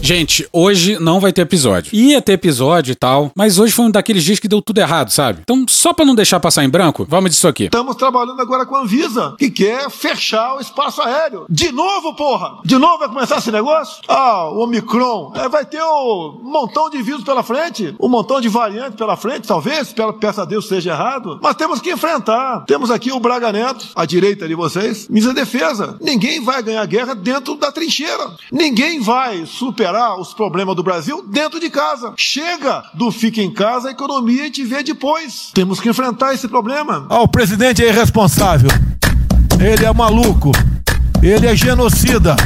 Gente, hoje não vai ter episódio. Ia ter episódio e tal, mas hoje foi um daqueles dias que deu tudo errado, sabe? Então, só pra não deixar passar em branco, vamos disso aqui. Estamos trabalhando agora com a Anvisa, que quer fechar o espaço aéreo. De novo, porra! De novo vai começar esse negócio? Ah, o Omicron. É, vai ter um montão de vírus pela frente, um montão de variantes pela frente, talvez, peça a Deus seja errado. Mas temos que enfrentar. Temos aqui o Braga Neto, à direita de vocês, misa defesa. Ninguém vai ganhar guerra dentro da trincheira. Ninguém vai superar os problemas do Brasil dentro de casa. Chega do fica em casa, a economia a gente vê depois. Temos que enfrentar esse problema. Ah, o presidente é irresponsável. Ele é maluco. Ele é genocida.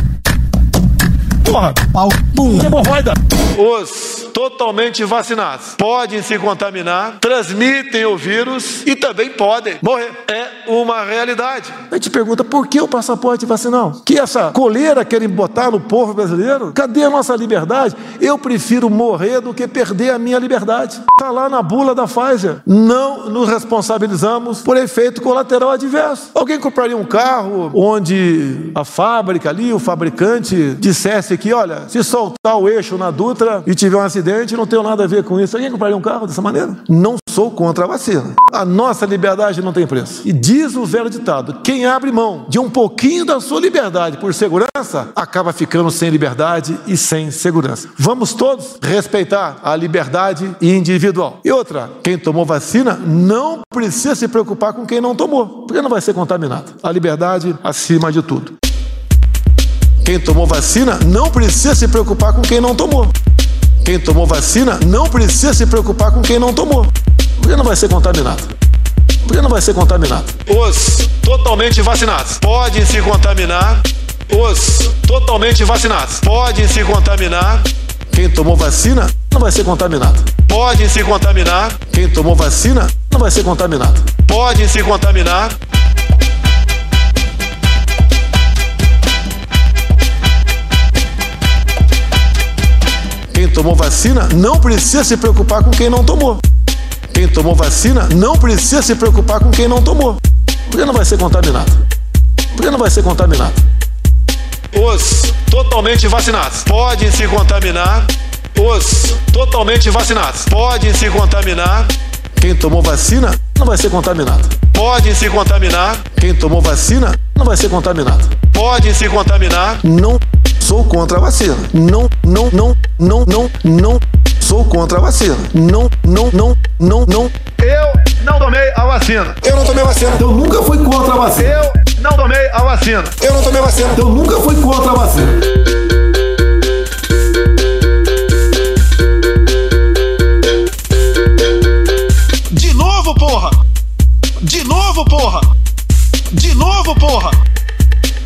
Porra, pau, pum, hemorroida. Os totalmente vacinados podem se contaminar, transmitem o vírus e também podem morrer. É uma realidade. A gente pergunta por que o passaporte vacinal? Que essa coleira querem botar no povo brasileiro? Cadê a nossa liberdade? Eu prefiro morrer do que perder a minha liberdade. Está lá na bula da Pfizer. Não nos responsabilizamos por efeito colateral adverso. Alguém compraria um carro onde a fábrica ali, o fabricante, dissesse que, olha, se soltar o eixo na Dutra e tiver um acidente, não tenho nada a ver com isso. Alguém compraria um carro dessa maneira? Não sou contra a vacina. A nossa liberdade não tem preço. E diz o velho ditado: quem abre mão de um pouquinho da sua liberdade por segurança, acaba ficando sem liberdade e sem segurança. Vamos todos respeitar a liberdade individual. E outra, quem tomou vacina não precisa se preocupar com quem não tomou, porque não vai ser contaminado. A liberdade acima de tudo. Quem tomou vacina não precisa se preocupar com quem não tomou. Quem tomou vacina não precisa se preocupar com quem não tomou, porque não vai ser contaminado. Porque não vai ser contaminado. Os totalmente vacinados podem se contaminar. Os totalmente vacinados podem se contaminar. Quem tomou vacina não vai ser contaminado. Podem se contaminar. Quem tomou vacina não vai ser contaminado. Podem se contaminar. Tomou vacina não precisa se preocupar com quem não tomou. Quem tomou vacina não precisa se preocupar com quem não tomou. Porque não vai ser contaminado. Porque não vai ser contaminado. Os totalmente vacinados podem se contaminar. Os totalmente vacinados podem se contaminar. Quem tomou vacina não vai ser contaminado. Podem se contaminar. Quem tomou vacina não vai ser contaminado. Podem se contaminar. Não sou contra a vacina. Não, não, não, não, não, não sou contra a vacina. Não, não, não, não, não. Eu não tomei a vacina. Eu não tomei a vacina. Eu nunca fui contra a vacina. Eu não tomei a vacina. Eu não tomei a vacina. Eu nunca fui contra a vacina. De novo, porra! De novo, porra! De novo, porra!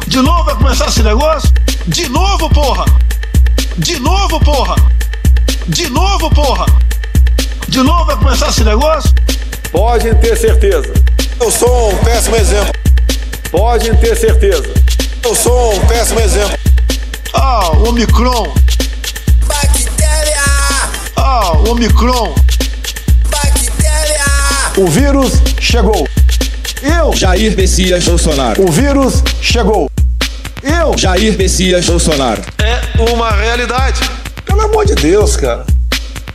De novo vai começar esse negócio? De novo, porra! De novo, porra! De novo, porra! De novo vai começar esse negócio? Podem ter certeza. Eu sou um péssimo exemplo. Podem ter certeza. Eu sou um péssimo exemplo. Ah, o Omicron. Bactéria! Ah, o Omicron. Bactéria! O vírus chegou. Eu, Jair Messias Bolsonaro. o vírus chegou. Eu, Jair Messias Bolsonaro. É uma realidade. pelo amor de Deus, cara.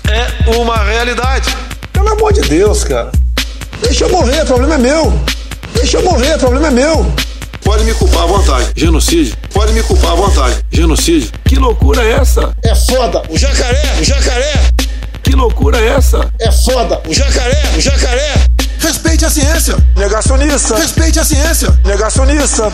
É uma realidade. Pelo amor de Deus, cara. Deixa eu morrer, o problema é meu. Deixa eu morrer, o problema é meu. Pode me culpar à vontade. Genocídio. Pode me culpar à vontade. Genocídio. Que loucura é essa? É foda. O jacaré, o jacaré. Que loucura é essa? É foda. O jacaré, o jacaré. Respeite a ciência. Negacionista. Respeite a ciência. Negacionista.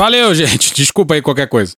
Valeu, gente. Desculpa aí qualquer coisa.